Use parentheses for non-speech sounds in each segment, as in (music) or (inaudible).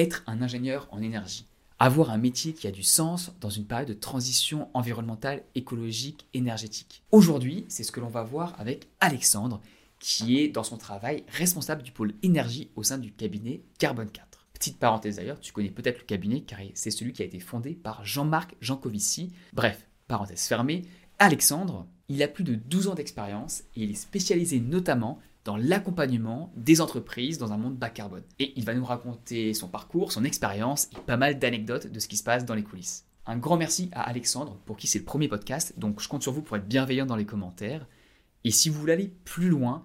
être un ingénieur en énergie, avoir un métier qui a du sens dans une période de transition environnementale, écologique, énergétique. Aujourd'hui, c'est ce que l'on va voir avec Alexandre, qui est dans son travail responsable du pôle énergie au sein du cabinet Carbone 4. Petite parenthèse d'ailleurs, tu connais peut-être le cabinet car c'est celui qui a été fondé par Jean-Marc Jancovici. Bref, parenthèse fermée, Alexandre, il a plus de 12 ans d'expérience et il est spécialisé notamment dans l'accompagnement des entreprises dans un monde bas carbone. Et il va nous raconter son parcours, son expérience et pas mal d'anecdotes de ce qui se passe dans les coulisses. Un grand merci à Alexandre pour qui c'est le premier podcast, donc je compte sur vous pour être bienveillant dans les commentaires. Et si vous voulez aller plus loin,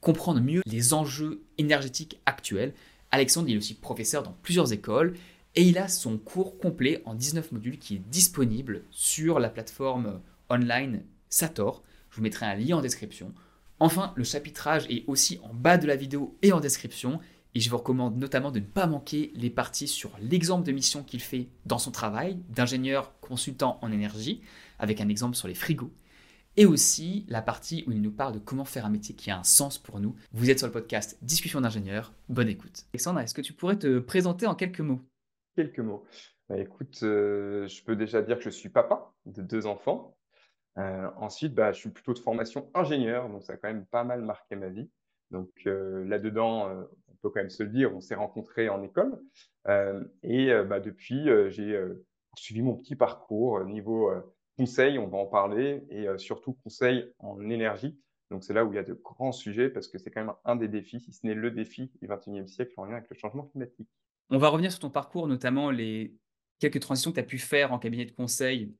comprendre mieux les enjeux énergétiques actuels, Alexandre est aussi professeur dans plusieurs écoles et il a son cours complet en 19 modules qui est disponible sur la plateforme online Sator. Je vous mettrai un lien en description. Enfin, le chapitrage est aussi en bas de la vidéo et en description. Et je vous recommande notamment de ne pas manquer les parties sur l'exemple de mission qu'il fait dans son travail d'ingénieur consultant en énergie, avec un exemple sur les frigos. Et aussi la partie où il nous parle de comment faire un métier qui a un sens pour nous. Vous êtes sur le podcast Discussion d'ingénieur. Bonne écoute. Alexandre, est-ce que tu pourrais te présenter en quelques mots? Quelques mots. Bah, écoute, euh, je peux déjà dire que je suis papa de deux enfants. Euh, ensuite, bah, je suis plutôt de formation ingénieur, donc ça a quand même pas mal marqué ma vie. Donc euh, là-dedans, euh, on peut quand même se le dire, on s'est rencontrés en école. et bah, depuis, j'ai suivi mon petit parcours niveau conseil, on va en parler, et surtout conseil en énergie. Donc c'est là où il y a de grands sujets, parce que c'est quand même un des défis, si ce n'est le défi du XXIe siècle en lien avec le changement climatique. On va revenir sur ton parcours, notamment les quelques transitions que tu as pu faire en cabinet de conseil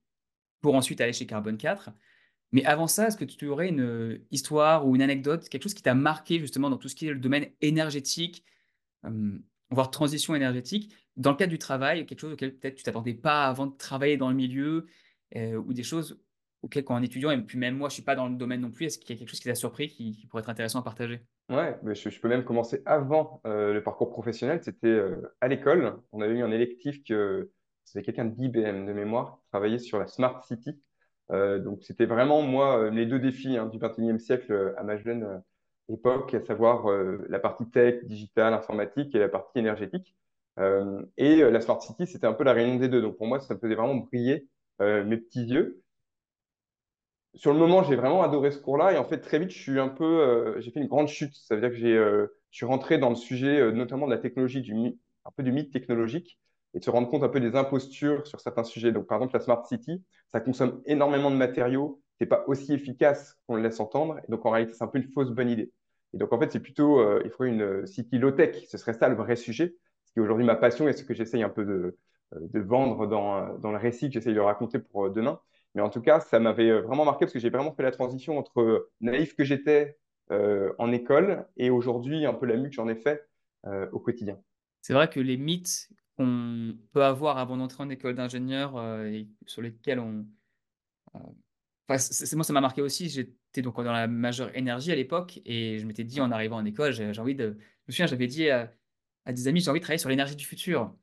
pour ensuite aller chez Carbone 4. Mais avant ça, est-ce que tu aurais une euh, histoire ou une anecdote, quelque chose qui t'a marqué justement dans tout ce qui est le domaine énergétique, euh, voire transition énergétique, dans le cadre du travail, quelque chose auquel peut-être tu t'attendais pas avant de travailler dans le milieu, euh, ou des choses auxquelles quand un étudiant, et puis même moi je suis pas dans le domaine non plus, est-ce qu'il y a quelque chose qui t'a surpris qui, pourrait être intéressant à partager? Ouais, mais je, peux même commencer avant le parcours professionnel. C'était à l'école. On avait eu un électif que c'était quelqu'un d'IBM de mémoire, qui travaillait sur la Smart City. Euh, donc, c'était vraiment, moi, euh, les deux défis hein, du 21e siècle euh, à ma jeune époque, à savoir la partie tech, digitale, informatique et la partie énergétique. et la Smart City, c'était un peu la réunion des deux. Donc, pour moi, ça faisait vraiment briller mes petits yeux. Sur le moment, j'ai vraiment adoré ce cours-là. Et en fait, très vite, je suis un peu, j'ai fait une grande chute. Ça veut dire que j'ai, je suis rentré dans le sujet, notamment de la technologie, du, un peu du mythe technologique et de se rendre compte un peu des impostures sur certains sujets. Donc, par exemple, la Smart City, ça consomme énormément de matériaux, c'est pas aussi efficace qu'on le laisse entendre, et donc en réalité, c'est un peu une fausse bonne idée. Et donc, en fait, c'est plutôt, euh, il faudrait une euh, city low-tech, ce serait ça le vrai sujet, ce qui est aujourd'hui ma passion et ce que j'essaye un peu de, euh, vendre dans, dans, le récit que j'essaye de raconter pour demain. Mais en tout cas, ça m'avait vraiment marqué parce que j'ai vraiment fait la transition entre naïf que j'étais en école et aujourd'hui un peu la mue que j'en ai fait au quotidien. C'est vrai que les mythes qu'on peut avoir avant d'entrer en école d'ingénieur euh, et sur lesquels on. Euh, c'est, moi, ça m'a marqué aussi. J'étais donc dans la majeure énergie à l'époque et je m'étais dit en arrivant en école, j'ai, envie de. Je me souviens, j'avais dit à, des amis, j'ai envie de travailler sur l'énergie du futur.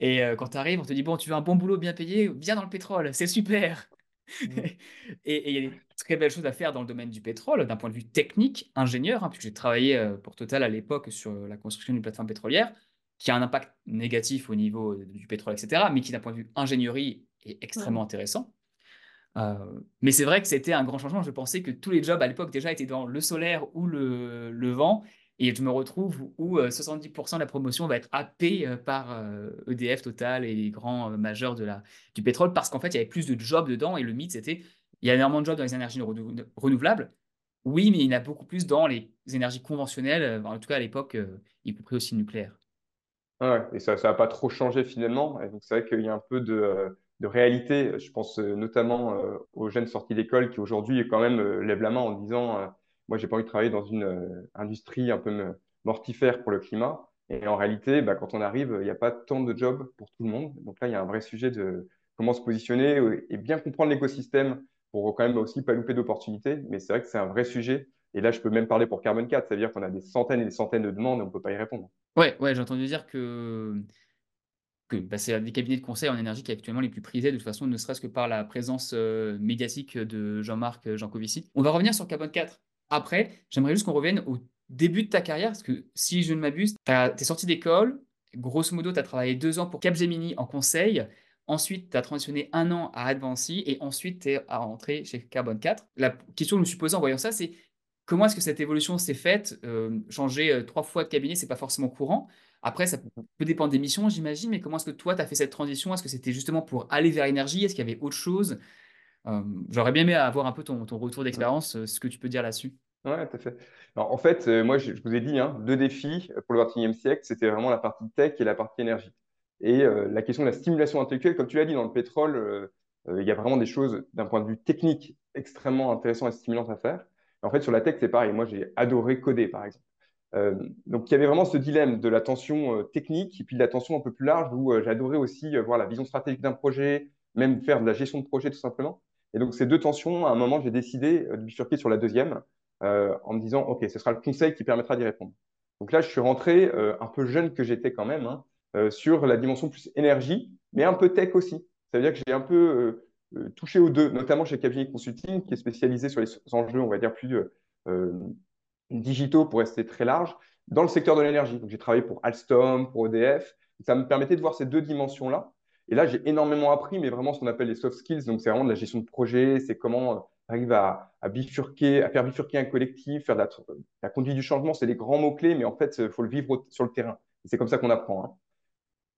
Et euh, quand tu arrives, on te dit, bon, tu veux un bon boulot bien payé, viens dans le pétrole, c'est super. Mmh. (laughs) et il y a des très belles choses à faire dans le domaine du pétrole, d'un point de vue technique, ingénieur, hein, puisque j'ai travaillé pour Total à l'époque sur la construction d'une plateforme pétrolière qui a un impact négatif au niveau du pétrole, etc., mais qui, d'un point de vue ingénierie, est extrêmement intéressant. Euh, mais c'est vrai que c'était un grand changement. Je pensais que tous les jobs à l'époque déjà étaient dans le solaire ou le, le vent. Et je me retrouve où 70% euh, de la promotion va être happée euh, par EDF, e Total et les grands majeurs de la, du pétrole parce qu'en fait, il y avait plus de jobs dedans. Et le mythe, c'était il y a énormément de jobs dans les énergies renouvelables. Oui, mais il y en a beaucoup plus dans les énergies conventionnelles, en tout cas à l'époque, y compris aussi nucléaire. Ouais, et ça n'a pas trop changé finalement. Donc, c'est vrai qu'il y a un peu de, euh, de réalité. Je pense euh, notamment euh, aux jeunes sortis d'école qui aujourd'hui quand même lèvent la main en disant Moi, j'ai pas envie de travailler dans une industrie un peu mortifère pour le climat. Et en réalité, bah, quand on arrive, il n'y a pas tant de jobs pour tout le monde. Donc là, il y a un vrai sujet de comment se positionner et bien comprendre l'écosystème pour quand même aussi pas louper d'opportunités. Mais c'est vrai que c'est un vrai sujet et là, je peux même parler pour Carbon 4, c'est-à-dire qu'on a des centaines et des centaines de demandes et on ne peut pas y répondre. Ouais, ouais, j'ai entendu dire que, que bah, c'est des cabinets de conseil en énergie qui sont actuellement les plus prisés, de toute façon, ne serait-ce que par la présence euh, médiatique de Jean-Marc Jancovici. On va revenir sur Carbon 4 après. J'aimerais juste qu'on revienne au début de ta carrière, parce que si je ne m'abuse, tu es sorti d'école grosso modo, tu as travaillé deux ans pour Capgemini en conseil. Ensuite, tu as transitionné un an à Advancy et ensuite, tu es rentré chez Carbon 4. La question que je me suis posée en voyant ça, c'est comment est-ce que cette évolution s'est faite? Euh, Changer euh, trois fois de cabinet, c'est pas forcément courant. Après, ça peut dépendre des missions, j'imagine, mais comment est-ce que toi, tu as fait cette transition? Est-ce que c'était justement pour aller vers l'énergie? Est-ce qu'il y avait autre chose? Euh, J'aurais bien aimé avoir un peu ton, ton retour d'expérience, ce que tu peux dire là-dessus. Ouais, tout à fait. en fait, moi, je, vous ai dit, hein, deux défis pour le 21e siècle, c'était vraiment la partie tech et la partie énergie. Et euh, la question de la stimulation intellectuelle, comme tu l'as dit, dans le pétrole, il y a vraiment des choses d'un point de vue technique extrêmement intéressantes et stimulantes à faire. En fait, sur la tech, c'est pareil. Moi, j'ai adoré coder, par exemple. donc, il y avait vraiment ce dilemme de la tension technique et puis de la tension un peu plus large où j'adorais aussi voir la vision stratégique d'un projet, même faire de la gestion de projet tout simplement. Et donc, ces deux tensions, à un moment, j'ai décidé de bifurquer sur la deuxième en me disant, OK, ce sera le conseil qui permettra d'y répondre. Donc là, je suis rentré un peu jeune que j'étais quand même, hein, euh, sur la dimension plus énergie, mais un peu tech aussi. Ça veut dire que j'ai un peu euh, euh, touché aux deux, notamment chez Capgemini Consulting, qui est spécialisé sur les enjeux, on va dire, plus digitaux pour rester très large, dans le secteur de l'énergie. J'ai travaillé pour Alstom, pour EDF. Ça me permettait de voir ces deux dimensions-là. Et là, j'ai énormément appris, mais vraiment ce qu'on appelle les soft skills. Donc, c'est vraiment de la gestion de projet, c'est comment on arrive à, bifurquer, à faire bifurquer un collectif, faire la conduite du changement. C'est des grands mots-clés, mais en fait, il faut le vivre sur le terrain. C'est comme ça qu'on apprend. Hein.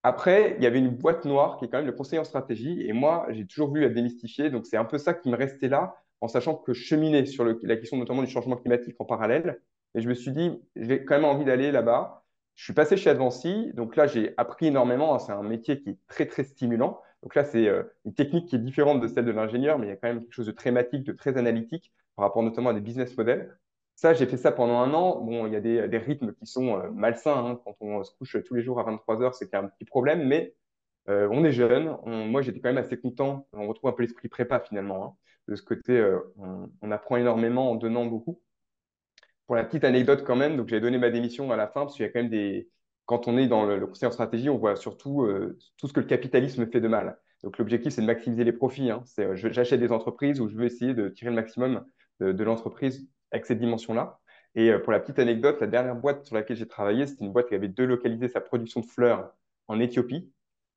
Après, il y avait une boîte noire qui est quand même le conseiller en stratégie. Et moi, j'ai toujours voulu la démystifier. Donc, c'est un peu ça qui me restait là, en sachant que je cheminais sur la question notamment du changement climatique en parallèle. Et je me suis dit, j'ai quand même envie d'aller là-bas. Je suis passé chez Advancy. Donc là, j'ai appris énormément. C'est un métier qui est très, très stimulant. Donc là, c'est euh, une technique qui est différente de celle de l'ingénieur, mais il y a quand même quelque chose de très matique, de très analytique par rapport notamment à des business models. Ça, j'ai fait ça pendant un an. Bon, il y a des, rythmes qui sont euh, malsains. Hein. Quand on se couche tous les jours à 23 heures, c'est un petit problème, mais euh, on est jeune. moi, j'étais quand même assez content. On retrouve un peu l'esprit prépa finalement. Hein. De ce côté, euh, on, apprend énormément en donnant beaucoup. Pour la petite anecdote quand même, donc j'ai donné ma démission à la fin parce qu'il y a quand même des. Quand on est dans le, conseil en stratégie, on voit surtout tout ce que le capitalisme fait de mal. Donc l'objectif, c'est de maximiser les profits. Hein. J'achète des entreprises où je veux essayer de tirer le maximum de l'entreprise avec cette dimension-là. Et euh, pour la petite anecdote, la dernière boîte sur laquelle j'ai travaillé, c'était une boîte qui avait délocalisé sa production de fleurs en Éthiopie,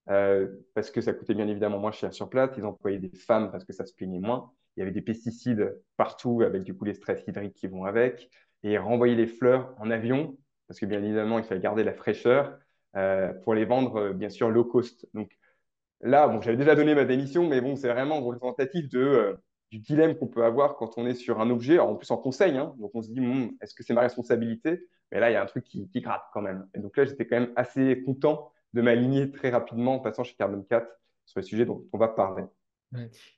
euh, parce que ça coûtait bien évidemment moins cher sur place. Ils employaient des femmes parce que ça se plaignait moins. Il y avait des pesticides partout, avec du coup les stress hydriques qui vont avec. Et renvoyer les fleurs en avion, parce que bien évidemment, il fallait garder la fraîcheur euh, pour les vendre, bien sûr, low cost. Donc là, bon, j'avais déjà donné ma démission, mais bon, c'est vraiment représentatif de du dilemme qu'on peut avoir quand on est sur un objet, en plus en conseil. Hein. donc on se dit, est-ce que c'est ma responsabilité? Mais là, il y a un truc qui, gratte quand même. Et donc là, j'étais quand même assez content de m'aligner très rapidement en passant chez Carbon 4 sur le sujet dont on va parler.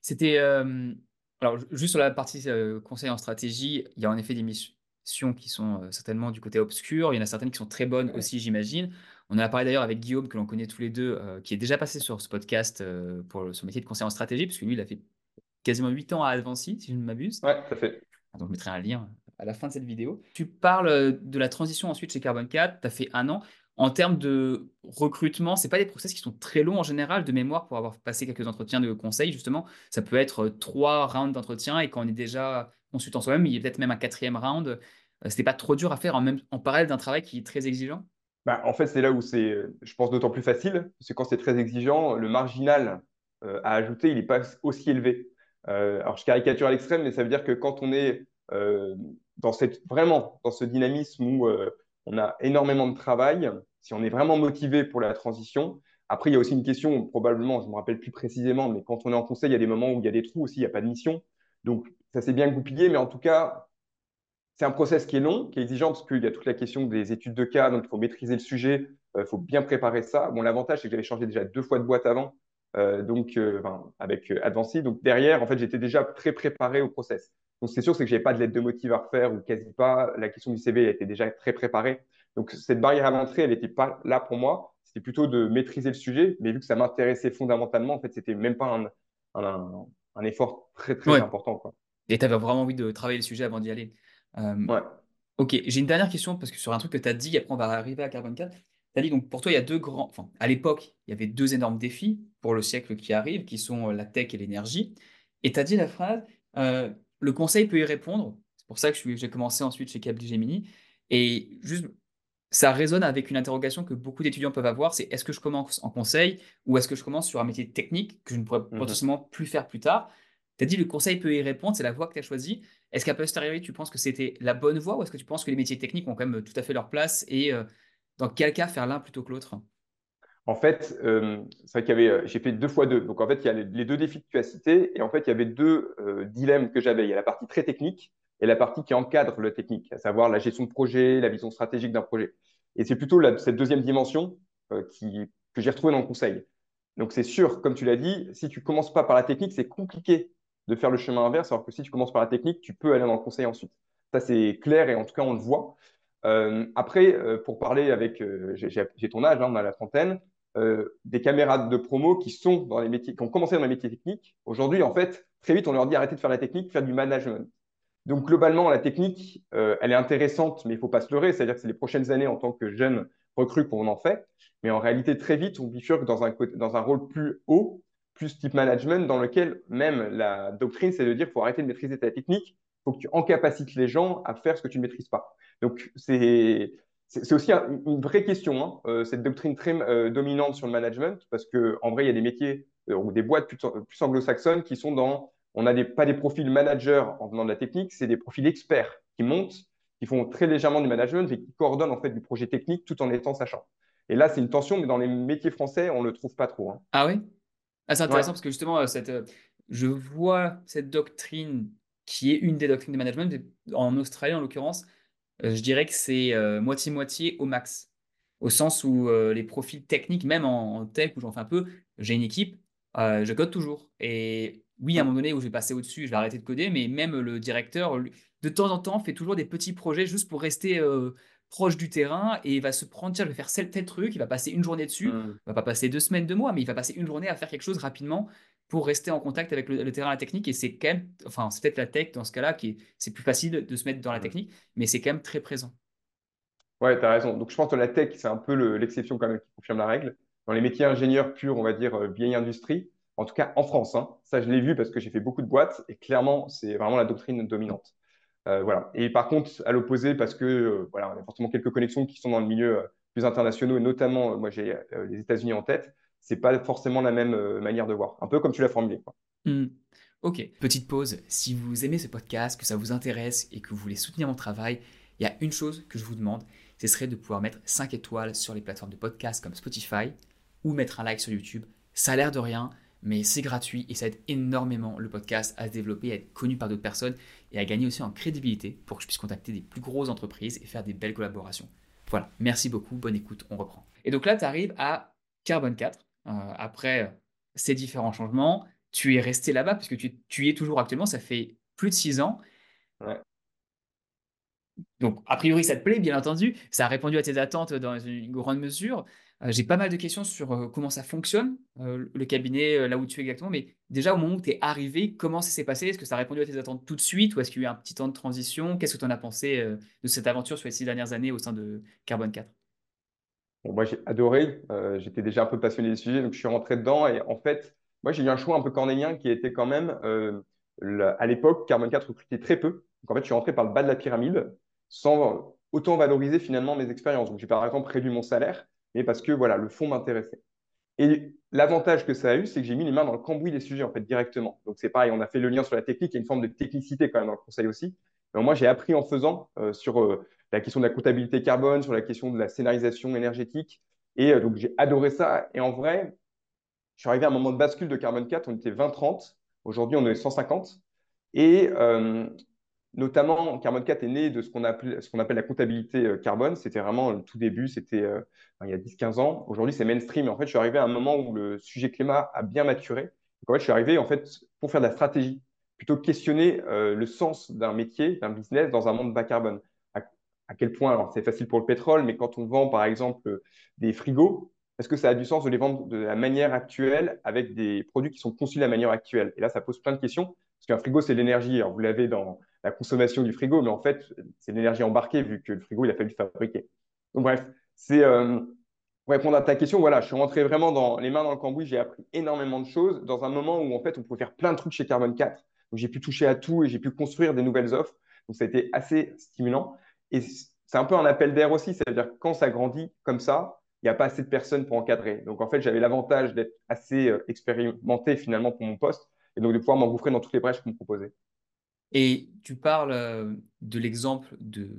C'était. Euh, alors, juste sur la partie euh, conseil en stratégie, il y a en effet des missions qui sont euh, certainement du côté obscur. Il y en a certaines qui sont très bonnes aussi, j'imagine. On a parlé d'ailleurs avec Guillaume, que l'on connaît tous les deux, qui est déjà passé sur ce podcast pour son métier de conseil en stratégie, puisque lui, il a fait quasiment 8 ans à Advancy, si je ne m'abuse. Ouais, tout à fait. Ah, donc, je mettrai un lien à la fin de cette vidéo. Tu parles euh, de la transition ensuite chez Carbon 4, tu as fait un an. En termes de recrutement, ce pas des process qui sont très longs en général de mémoire pour avoir passé quelques entretiens de conseil. Justement, ça peut être euh, trois rounds d'entretien et quand on est déjà consultant soi-même, il y a peut-être même un quatrième round. Euh, c'était pas trop dur à faire en, même, en parallèle d'un travail qui est très exigeant? Bah, En fait, c'est là où c'est, je pense, d'autant plus facile. Parce que quand c'est très exigeant, le marginal à ajouter, il n'est pas aussi élevé. Euh, alors, je caricature à l'extrême, mais ça veut dire que quand on est euh, dans vraiment dans ce dynamisme où euh, on a énormément de travail, si on est vraiment motivé pour la transition, après, il y a aussi une question, probablement, je ne me rappelle plus précisément, mais quand on est en conseil, il y a des moments où il y a des trous aussi, il n'y a pas de mission. Donc, ça s'est bien goupillé, mais en tout cas, c'est un process qui est long, qui est exigeant, parce qu'il y a toute la question des études de cas, donc il faut maîtriser le sujet, il faut bien préparer ça. Bon, l'avantage, c'est que j'avais changé déjà deux fois de boîte avant, donc euh, avec euh, Advancy. Donc derrière, en fait, j'étais déjà très préparé au process. Donc c'est sûr, c'est que j'avais pas de lettre de motive à refaire ou quasi pas. La question du CV était déjà très préparée. Donc cette barrière à l'entrée, elle n'était pas là pour moi. C'était plutôt de maîtriser le sujet, mais vu que ça m'intéressait fondamentalement, en fait, c'était même pas un, un, un, effort très très important. Quoi. Et tu avais vraiment envie de travailler le sujet avant d'y aller. ouais. Ok, j'ai une dernière question parce que sur un truc que tu as dit, après on va arriver à Carbon 4 dit donc pour toi, il y a deux grands. Enfin, à l'époque, il y avait deux énormes défis pour le siècle qui arrive, qui sont euh, la tech et l'énergie. Et tu as dit la phrase euh, le conseil peut y répondre. C'est pour ça que j'ai commencé ensuite chez Capgemini. Et juste, ça résonne avec une interrogation que beaucoup d'étudiants peuvent avoir, c'est est-ce que je commence en conseil ou est-ce que je commence sur un métier technique que je ne pourrais Mhm. potentiellement plus faire plus tard? Tu as dit le conseil peut y répondre, c'est la voie que tu as choisie. Est-ce qu'à posteriori, tu penses que c'était la bonne voie ou est-ce que tu penses que les métiers techniques ont quand même tout à fait leur place et euh, dans quel cas faire l'un plutôt que l'autre? En fait, euh, c'est vrai qu'il y avait, euh, j'ai fait deux fois deux. Donc, en fait, il y a les, deux défis que tu as cités. Et en fait, il y avait deux euh, dilemmes que j'avais. Il y a la partie très technique et la partie qui encadre le technique, à savoir la gestion de projet, la vision stratégique d'un projet. Et c'est plutôt cette deuxième dimension que j'ai retrouvée dans le conseil. Donc, c'est sûr, comme tu l'as dit, si tu commences pas par la technique, c'est compliqué de faire le chemin inverse, alors que si tu commences par la technique, tu peux aller dans le conseil ensuite. Ça, c'est clair et en tout cas, on le voit. Euh, après, euh, pour parler avec, euh, j'ai ton âge, hein, on a la trentaine, des camarades de promo qui sont dans les métiers, qui ont commencé dans les métiers techniques. Aujourd'hui, en fait, très vite, on leur dit arrêtez de faire la technique, faire du management. Donc, globalement, la technique, elle est intéressante, mais il ne faut pas se leurrer. C'est-à-dire que c'est les prochaines années en tant que jeune recrue qu'on en fait. Mais en réalité, très vite, on bifurque dans un, dans un rôle plus haut, plus type management, dans lequel même la doctrine, c'est de dire qu'il faut arrêter de maîtriser ta technique, faut que tu encapacites les gens à faire ce que tu ne maîtrises pas. Donc, c'est c'est aussi un, une vraie question, hein, euh, cette doctrine très euh, dominante sur le management, parce qu'en vrai, il y a des métiers euh, ou des boîtes plus, plus anglo-saxonnes qui sont dans, on n'a des, pas des profils managers en venant de la technique, c'est des profils experts qui montent, qui font très légèrement du management et qui coordonnent en fait du projet technique tout en étant sachant. Et là, c'est une tension, mais dans les métiers français, on ne le trouve pas trop. Hein. Ah oui? Ah, C'est intéressant Ouais. parce que justement, cette, je vois cette doctrine qui est une des doctrines de management, en Australie en l'occurrence, euh, je dirais que c'est euh, moitié-moitié au max. Au sens où euh, les profils techniques, même en, tech où j'en fais un peu, j'ai une équipe, je code toujours. Et oui, à un moment donné où je vais passer au-dessus, je vais arrêter de coder, mais même le directeur, de temps en temps, fait toujours des petits projets juste pour rester euh, proche du terrain et il va se prendre, tiens, je vais faire tel, tel truc, il va passer une journée dessus, Mm. il va pas passer deux semaines, deux mois, mais il va passer une journée à faire quelque chose rapidement pour rester en contact avec le, le terrain, la technique. Et c'est quand même, enfin, c'est peut-être la tech dans ce cas-là qui est, c'est plus facile de se mettre dans la technique, mais c'est quand même très présent. Ouais, tu as raison. Donc, je pense que la tech, c'est un peu le- l'exception quand même qui confirme la règle. Dans les métiers ingénieurs purs, on va dire euh, vieille industrie, en tout cas en France, hein, ça je l'ai vu parce que j'ai fait beaucoup de boîtes et clairement, c'est vraiment la doctrine dominante. Euh, voilà. Et par contre, à l'opposé, parce que euh, voilà, on a forcément quelques connexions qui sont dans le milieu euh, plus internationaux et notamment, euh, moi j'ai les États-Unis en tête, c'est pas forcément la même euh, manière de voir. Un peu comme tu l'as formulé. Hmm. Ok, petite pause. Si vous aimez ce podcast, que ça vous intéresse et que vous voulez soutenir mon travail, il y a une chose que je vous demande, ce serait de pouvoir mettre 5 étoiles sur les plateformes de podcast comme Spotify ou mettre un like sur YouTube. Ça a l'air de rien, mais c'est gratuit et ça aide énormément le podcast à se développer, à être connu par d'autres personnes et à gagner aussi en crédibilité pour que je puisse contacter des plus grosses entreprises et faire des belles collaborations. Voilà, merci beaucoup, bonne écoute, on reprend. Et donc là, tu arrives à Carbone 4, euh, après ces différents changements, tu es resté là-bas puisque tu, tu, y es toujours actuellement, ça fait plus de 6 ans. Ouais. Donc, a priori, ça te plaît, bien entendu. Ça a répondu à tes attentes dans une grande mesure. Euh, J'ai pas mal de questions sur euh, comment ça fonctionne, euh, le cabinet, euh, là où tu es exactement. Mais déjà, au moment où tu es arrivé, comment ça s'est passé? Est-ce que ça a répondu à tes attentes tout de suite ou est-ce qu'il y a eu un petit temps de transition? Qu'est-ce que tu en as pensé euh, de cette aventure sur les six dernières années au sein de Carbone 4 Moi, j'ai adoré. Euh, J'étais déjà un peu passionné des sujets, donc je suis rentré dedans. Et en fait, moi, j'ai eu un choix un peu cornélien qui était quand même, euh, à l'époque, Carbone 4 recrutait très peu. Donc, en fait, je suis rentré par le bas de la pyramide sans autant valoriser finalement mes expériences. Donc, j'ai par exemple réduit mon salaire, mais parce que voilà, le fond m'intéressait. Et l'avantage que ça a eu, c'est que j'ai mis les mains dans le cambouis des sujets en fait directement. Donc c'est pareil, on a fait le lien sur la technique, il y a une forme de technicité quand même dans le conseil aussi. Mais moi, j'ai appris en faisant euh, sur la question de la comptabilité carbone, sur la question de la scénarisation énergétique. Et euh, donc j'ai adoré ça. Et en vrai, je suis arrivé à un moment de bascule de Carbone 4, on était 20-30. Aujourd'hui, on est 150. Et euh, notamment, Carbone 4 est né de ce qu'on appelle, qu'on appelle la comptabilité euh, carbone. C'était vraiment le tout début, c'était il y a 10-15 ans. Aujourd'hui, c'est mainstream. En fait, je suis arrivé à un moment où le sujet climat a bien maturé. Donc, en fait, je suis arrivé en fait, pour faire de la stratégie, plutôt que questionner le sens d'un métier, d'un business dans un monde bas carbone. À, quel point, alors c'est facile pour le pétrole, mais quand on vend par exemple des frigos, est-ce que ça a du sens de les vendre de la manière actuelle avec des produits qui sont conçus de la manière actuelle? Et là, ça pose plein de questions. Parce qu'un frigo, c'est l'énergie. Alors, vous l'avez dans la consommation du frigo, mais en fait, c'est l'énergie embarquée vu que le frigo, il a fallu le fabriquer. Donc, bref, c'est euh, pour répondre à ta question, voilà, je suis rentré vraiment dans les mains dans le cambouis, j'ai appris énormément de choses dans un moment où en fait, on pouvait faire plein de trucs chez Carbone 4. Donc, j'ai pu toucher à tout et j'ai pu construire des nouvelles offres. Donc, ça a été assez stimulant. Et c'est un peu un appel d'air aussi. C'est-à-dire que quand ça grandit comme ça, il n'y a pas assez de personnes pour encadrer. Donc, en fait, j'avais l'avantage d'être assez euh, expérimenté finalement pour mon poste et donc de pouvoir m'engouffrer dans toutes les brèches qu'on me proposait. Et tu parles euh, de l'exemple de,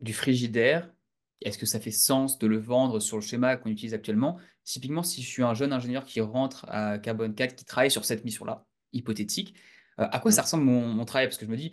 du frigidaire. Est-ce que ça fait sens de le vendre sur le schéma qu'on utilise actuellement? Typiquement, si je suis un jeune ingénieur qui rentre à Carbon 4, qui travaille sur cette mission-là, hypothétique, euh, à quoi ça mmh. ressemble mon, travail? Parce que je me dis,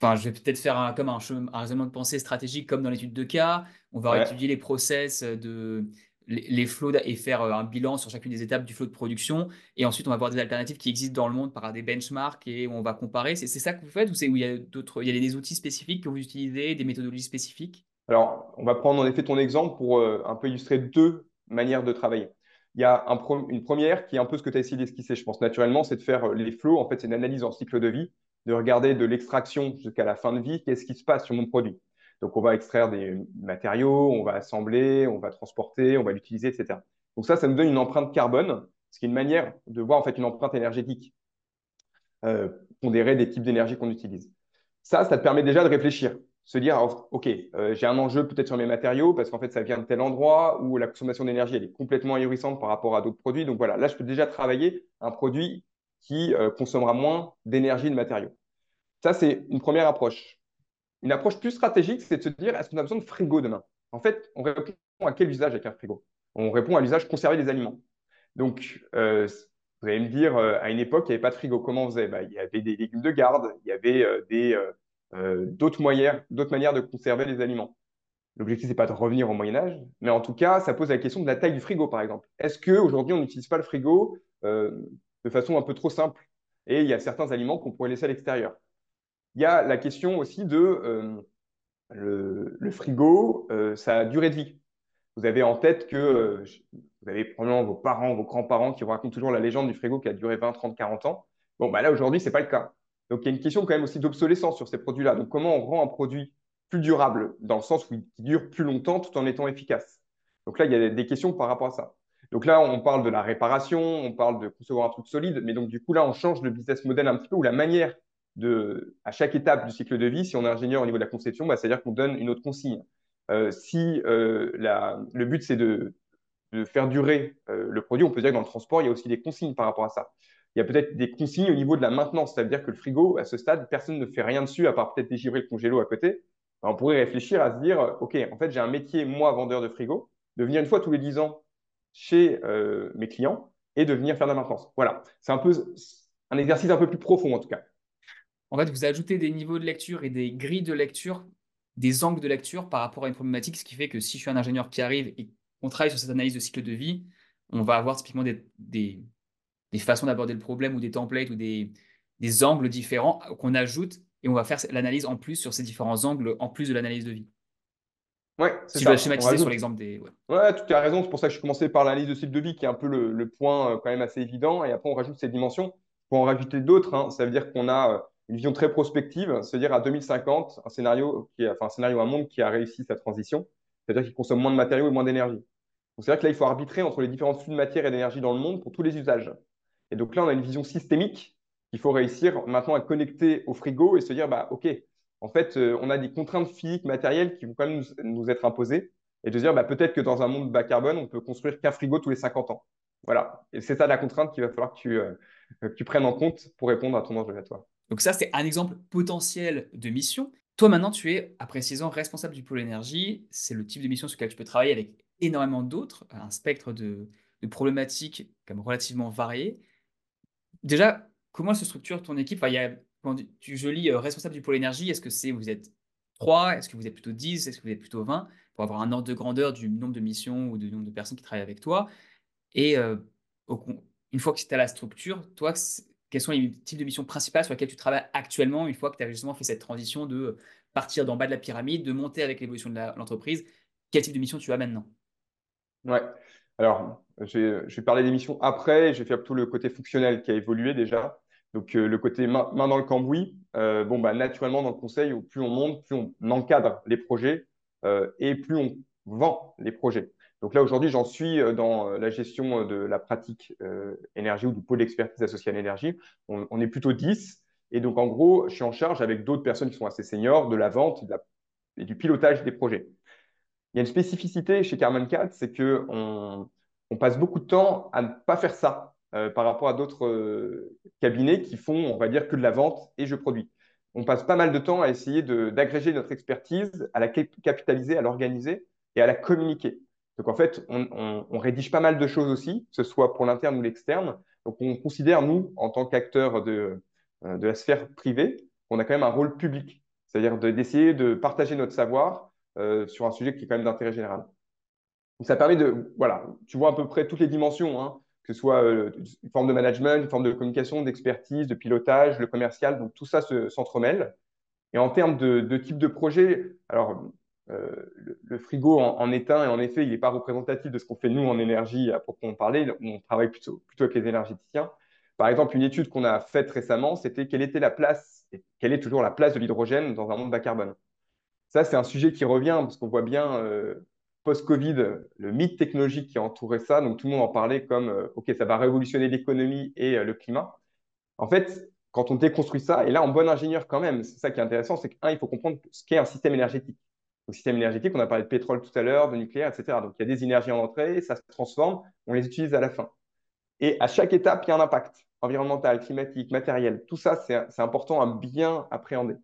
enfin, je vais peut-être faire un, comme un, un, raisonnement de pensée stratégique comme dans l'étude de cas. On va étudier les process de les, flots et faire euh, un bilan sur chacune des étapes du flot de production. Et ensuite, on va voir des alternatives qui existent dans le monde par des benchmarks et on va comparer. C'est ça que vous faites ou c'est où il y a d'autres, il y a des outils spécifiques que vous utilisez, des méthodologies spécifiques? Alors, on va prendre en effet ton exemple pour euh, un peu illustrer deux manières de travailler. Il y a une première qui est un peu ce que tu as essayé d'esquisser, je pense, naturellement, c'est de faire euh, les flots. En fait, c'est une analyse en cycle de vie, de regarder de l'extraction jusqu'à la fin de vie, qu'est-ce qui se passe sur mon produit. Donc, on va extraire des matériaux, on va assembler, on va transporter, on va l'utiliser, etc. Donc ça, ça nous donne une empreinte carbone, ce qui est une manière de voir en fait une empreinte énergétique euh, pondérée des types d'énergie qu'on utilise. Ça, ça te permet déjà de réfléchir, se dire, OK, euh, j'ai un enjeu peut-être sur mes matériaux parce qu'en fait, ça vient de tel endroit où la consommation d'énergie, elle est complètement ahurissante par rapport à d'autres produits. Donc voilà, là, je peux déjà travailler un produit qui euh, consommera moins d'énergie de matériaux. Ça, c'est une première approche. Une approche plus stratégique, c'est de se dire, est-ce qu'on a besoin de frigo demain? En fait, on répond à quel usage avec un frigo? On répond à l'usage conserver des aliments. Donc, euh, vous allez me dire, euh, à une époque, il n'y avait pas de frigo. Comment on faisait? Bah, Il y avait des légumes de garde, il y avait euh, d'autres manières de conserver les aliments. L'objectif, ce n'est pas de revenir au Moyen Âge, mais en tout cas, ça pose la question de la taille du frigo, par exemple. Est-ce qu'aujourd'hui, on n'utilise pas le frigo de façon un peu trop simple Et il y a certains aliments qu'on pourrait laisser à l'extérieur. Il y a la question aussi de euh, le, frigo, euh, sa durée de vie. Vous avez en tête que euh, vous avez probablement vos parents, vos grands-parents qui vous racontent toujours la légende du frigo qui a duré 20, 30, 40 ans. Bon, bah là, aujourd'hui, ce n'est pas le cas. Donc, il y a une question quand même aussi d'obsolescence sur ces produits-là. Donc, comment on rend un produit plus durable, dans le sens où il dure plus longtemps tout en étant efficace? Donc là, il y a des questions par rapport à ça. Donc là, on parle de la réparation, on parle de concevoir un truc solide, mais donc du coup, là, on change le business model un petit peu, ou la manière de, à chaque étape du cycle de vie, si on est ingénieur au niveau de la conception, bah, c'est-à-dire qu'on donne une autre consigne. Euh, si euh, le but, c'est de, faire durer euh, le produit, on peut dire que dans le transport, il y a aussi des consignes par rapport à ça. Il y a peut-être des consignes au niveau de la maintenance, c'est-à-dire que le frigo, à ce stade, personne ne fait rien dessus, à part peut-être dégivrer le congélo à côté. Bah, on pourrait réfléchir à se dire, OK, en fait, j'ai un métier, moi, vendeur de frigo, de venir une fois tous les 10 ans chez mes clients et de venir faire de la maintenance. Voilà, c'est un peu un exercice un peu plus profond en tout cas en fait, vous ajoutez des niveaux de lecture et des grilles de lecture, des angles de lecture par rapport à une problématique, ce qui fait que si je suis un ingénieur qui arrive et qu'on travaille sur cette analyse de cycle de vie, on va avoir typiquement des, façons d'aborder le problème ou des templates ou des, angles différents qu'on ajoute et on va faire l'analyse en plus sur ces différents angles en plus de l'analyse de vie. Ouais, si ça. schématiser sur l'exemple des. Ouais. tu as raison. C'est pour ça que je commençais par l'analyse de cycle de vie, qui est un peu le, point euh, quand même assez évident. Et après, on rajoute ces dimensions. Pour en rajouter d'autres, hein. ça veut dire qu'on a euh, une vision très prospective, c'est-à-dire à 2050, un scénario, qui enfin, un scénario, un monde qui a réussi sa transition, c'est-à-dire qu'il consomme moins de matériaux et moins d'énergie. C'est-à-dire que là, il faut arbitrer entre les différents flux de matière et d'énergie dans le monde pour tous les usages. Et donc là, on a une vision systémique qu'il faut réussir maintenant à connecter au frigo et se dire, bah, OK, en fait, euh, on a des contraintes physiques, matérielles qui vont quand même nous, être imposées et de se dire, bah, peut-être que dans un monde bas carbone, on peut construire qu'un frigo tous les 50 ans. Voilà. Et c'est ça la contrainte qu'il va falloir que tu, euh, que tu prennes en compte pour répondre à ton enjeu à toi. Donc ça, c'est un exemple potentiel de mission. Toi, maintenant, tu es, après 6 ans, responsable du pôle énergie. C'est le type de mission sur lequel tu peux travailler avec énormément d'autres, un spectre de, problématiques comme relativement variées. Déjà, comment se structure ton équipe? Il y a, quand Je lis euh, responsable du pôle énergie, est-ce que c'est vous êtes 3 Est-ce que vous êtes plutôt 10 Est-ce que vous êtes plutôt 20 Pour avoir un ordre de grandeur du nombre de missions ou du nombre de personnes qui travaillent avec toi. Et euh, une fois que tu as la structure, toi, quels sont les types de missions principales sur lesquelles tu travailles actuellement une fois que tu as justement fait cette transition de partir d'en bas de la pyramide, de monter avec l'évolution de l'entreprise Quel type de mission tu as maintenant? Ouais. Alors, je vais parler des missions après. Vais faire plutôt le côté fonctionnel qui a évolué déjà. Donc, euh, le côté main, dans le cambouis. Euh, bon, bah, naturellement, dans le conseil, plus on monte, plus on encadre les projets euh, et plus on vend les projets. Donc là, aujourd'hui, j'en suis dans la gestion de la pratique énergie ou du pôle d'expertise associé à l'énergie. On, est plutôt 10. Et donc, en gros, je suis en charge avec d'autres personnes qui sont assez seniors de la vente et, du pilotage des projets. Il y a une spécificité chez Carmen 4, c'est qu'on on passe beaucoup de temps à ne pas faire ça euh, par rapport à d'autres euh, cabinets qui font, on va dire, que de la vente et je produis. On passe pas mal de temps à essayer d'agréger notre expertise, à la capitaliser, à l'organiser et à la communiquer. Donc en fait, on, rédige pas mal de choses aussi, que ce soit pour l'interne ou l'externe. Donc on considère, nous, en tant qu'acteurs de, euh, de la sphère privée, qu'on a quand même un rôle public, c'est-à-dire d'essayer de, partager notre savoir sur un sujet qui est quand même d'intérêt général. Donc ça permet de, voilà, tu vois à peu près toutes les dimensions, hein, que ce soit euh, une forme de management, une forme de communication, d'expertise, de pilotage, le commercial, donc tout ça s'entremêle. et en termes de, de, type de projet, alors euh, le, frigo en, est un, et en effet, il n'est pas représentatif de ce qu'on fait nous en énergie à proprement parler. On travaille plutôt, plutôt avec les énergéticiens. Par exemple, une étude qu'on a faite récemment, c'était quelle était la place, quelle est toujours la place de l'hydrogène dans un monde bas carbone. Ça, c'est un sujet qui revient parce qu'on voit bien euh, post-Covid le mythe technologique qui a entouré ça. Donc tout le monde en parlait comme euh, OK, ça va révolutionner l'économie et le climat. En fait, quand on déconstruit ça, et là en bon ingénieur quand même, c'est ça qui est intéressant, c'est qu'un, il faut comprendre ce qu'est un système énergétique au système énergétique. On a parlé de pétrole tout à l'heure, de nucléaire, etc. Donc, il y a des énergies en entrée, ça se transforme, on les utilise à la fin. Et à chaque étape, il y a un impact environnemental, climatique, matériel. Tout ça, c'est important à bien appréhender.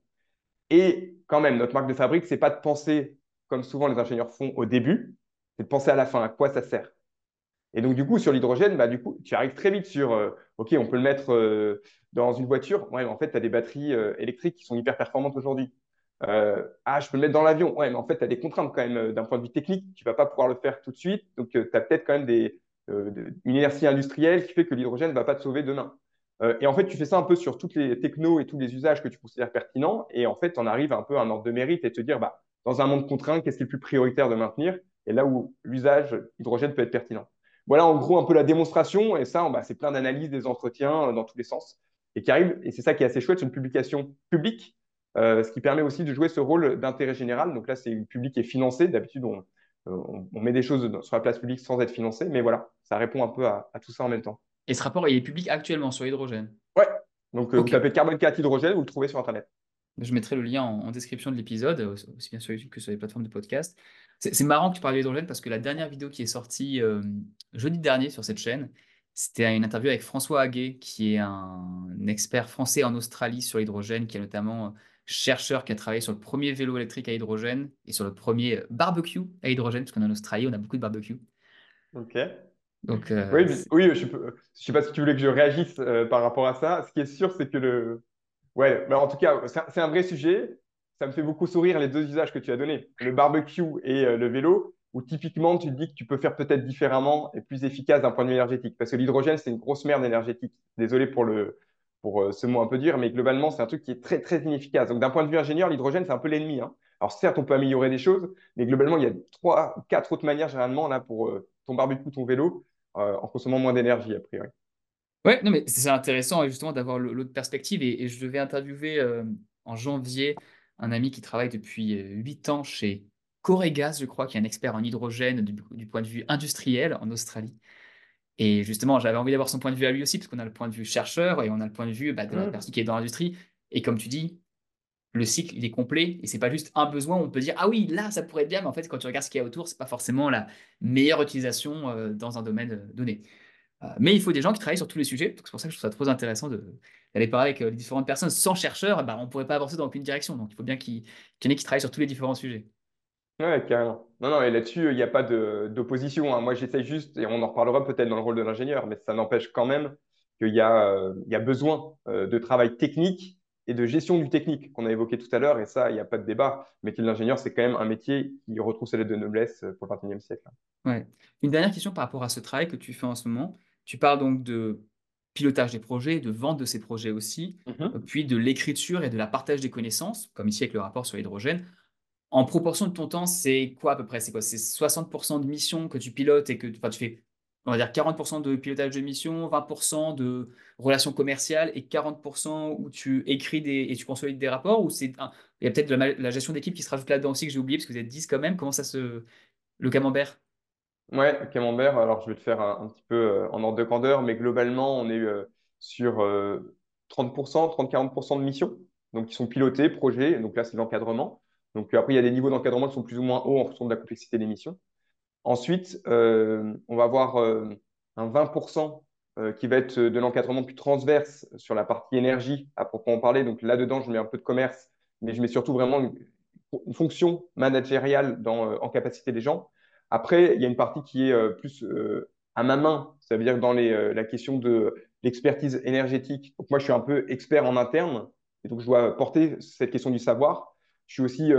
Et quand même, notre marque de fabrique, c'est pas de penser, comme souvent les ingénieurs font au début, c'est de penser à la fin, à quoi ça sert. Et donc, du coup, sur l'hydrogène, bah, du coup, tu arrives très vite sur, euh, OK, on peut le mettre euh, dans une voiture. Ouais, en fait, tu as des batteries euh, électriques qui sont hyper performantes aujourd'hui. Ah, je peux le mettre dans l'avion. Ouais, mais en fait, tu as des contraintes quand même d'un point de vue technique. Tu vas pas pouvoir le faire tout de suite. Donc, tu as peut-être quand même des, une inertie industrielle qui fait que l'hydrogène ne va pas te sauver demain. et en fait, tu fais ça un peu sur toutes les technos et tous les usages que tu considères pertinents. Et en fait, on arrive un peu à un ordre de mérite et te dire, bah, dans un monde contraint, qu'est-ce qui est le plus prioritaire de maintenir? Et là où l'usage hydrogène peut être pertinent. Voilà en gros un peu la démonstration. Et ça, bah, c'est plein d'analyses, des entretiens dans tous les sens. Et qui arrive, et c'est ça qui est assez chouette, c'est une publication publique euh, ce qui permet aussi de jouer ce rôle d'intérêt général. Donc là, c'est public qui est financé. D'habitude, on, on, met des choses sur la place publique sans être financé, mais voilà, ça répond un peu à, tout ça en même temps. Et ce rapport, il est public actuellement sur l'hydrogène Ouais, donc euh, vous tapez carbone 4 hydrogène, vous le trouvez sur Internet. Je mettrai le lien en, description de l'épisode, aussi bien sur YouTube que sur les plateformes de podcast. C'est marrant que tu parles d'hydrogène parce que la dernière vidéo qui est sortie euh, jeudi dernier sur cette chaîne, c'était une interview avec François Haguet, qui est un expert français en Australie sur l'hydrogène, qui a notamment chercheur qui a travaillé sur le premier vélo électrique à hydrogène et sur le premier barbecue à hydrogène, parce qu'en Australie, on a beaucoup de barbecue. Ok. Donc, euh, oui, oui, je ne sais pas si tu voulais que je réagisse euh, par rapport à ça. Ce qui est sûr, c'est que le. Ouais, mais en tout cas, c'est un, vrai sujet. Ça me fait beaucoup sourire les deux usages que tu as donnés, le barbecue et euh, le vélo, où typiquement tu te dis que tu peux faire peut-être différemment et plus efficace d'un point de vue énergétique. Parce que l'hydrogène, c'est une grosse merde énergétique. Désolé pour le, pour euh, ce mot un peu dur, mais globalement, c'est un truc qui est très, très inefficace. Donc, d'un point de vue ingénieur, l'hydrogène, c'est un peu l'ennemi. Hein. Alors, certes, on peut améliorer des choses, mais globalement, il y a trois, quatre autres manières, généralement, là, pour euh, ton barbecue, ton vélo, en consommant moins d'énergie, a priori. Ouais, non, mais c'est intéressant, justement, d'avoir l'autre perspective. Et, je devais interviewer en janvier un ami qui travaille depuis huit ans chez Coregas, je crois, qui est un expert en hydrogène du point de vue industriel en Australie. Et justement, j'avais envie d'avoir son point de vue à lui aussi, parce qu'on a le point de vue chercheur et on a le point de vue bah, de la mmh. personne qui est dans l'industrie. Et comme tu dis, le cycle, il est complet et c'est pas juste un besoin où on peut dire ah oui, là, ça pourrait être bien, mais en fait, quand tu regardes ce qu'il y a autour, c'est pas forcément la meilleure utilisation euh, dans un domaine euh, donné. Euh, mais il faut des gens qui travaillent sur tous les sujets. C'est pour ça que je trouve ça trop intéressant d'aller parler avec les différentes personnes. Sans chercheurs, bah, on ne pourrait pas avancer dans aucune direction. Donc il faut bien qu'il y en ait qui travaillent sur tous les différents sujets. Ouais, carrément. Non, non, et là-dessus, il n'y a pas d'opposition. Hein. Moi, j'essaie juste, et on en reparlera peut-être dans le rôle de l'ingénieur, mais ça n'empêche quand même qu'il y a, euh, y a besoin euh, de travail technique et de gestion du technique qu'on a évoqué tout à l'heure. Et ça, il n'y a pas de débat. Le métier de l'ingénieur, c'est quand même un métier qui retrouve sa lettre de noblesse pour le XXIe siècle. Ouais. Une dernière question par rapport à ce travail que tu fais en ce moment. Tu parles donc de pilotage des projets, de vente de ces projets aussi, mm-hmm. puis de l'écriture et de la partage des connaissances, comme ici avec le rapport sur l'hydrogène. En proportion de ton temps, c'est quoi à peu près? C'est quoi? C'est 60% de missions que tu pilotes et que tu fais, on va dire 40% de pilotage de missions, 20% de relations commerciales et 40% où tu écris des, et tu consolides des rapports Ou c'est il y a peut-être la, gestion d'équipe qui se rajoute là-dedans aussi que j'ai oublié parce que vous êtes 10 quand même. Comment ça se. Le camembert? Ouais, camembert, alors je vais te faire un, petit peu euh, en ordre de grandeur, mais globalement, on est euh, sur 30%, 30-40% de missions, donc qui sont pilotées, projets. Donc là, c'est l'encadrement. Donc après, il y a des niveaux d'encadrement qui sont plus ou moins hauts en fonction de la complexité des missions. Ensuite, on va avoir un 20% qui va être de l'encadrement plus transverse sur la partie énergie à proprement parler. Donc là-dedans, je mets un peu de commerce, mais je mets surtout vraiment une, fonction managériale en capacité des gens. Après, il y a une partie qui est plus à ma main, ça veut dire dans les, la question de l'expertise énergétique. Moi, je suis un peu expert en interne, et donc je dois porter cette question du savoir. Je suis aussi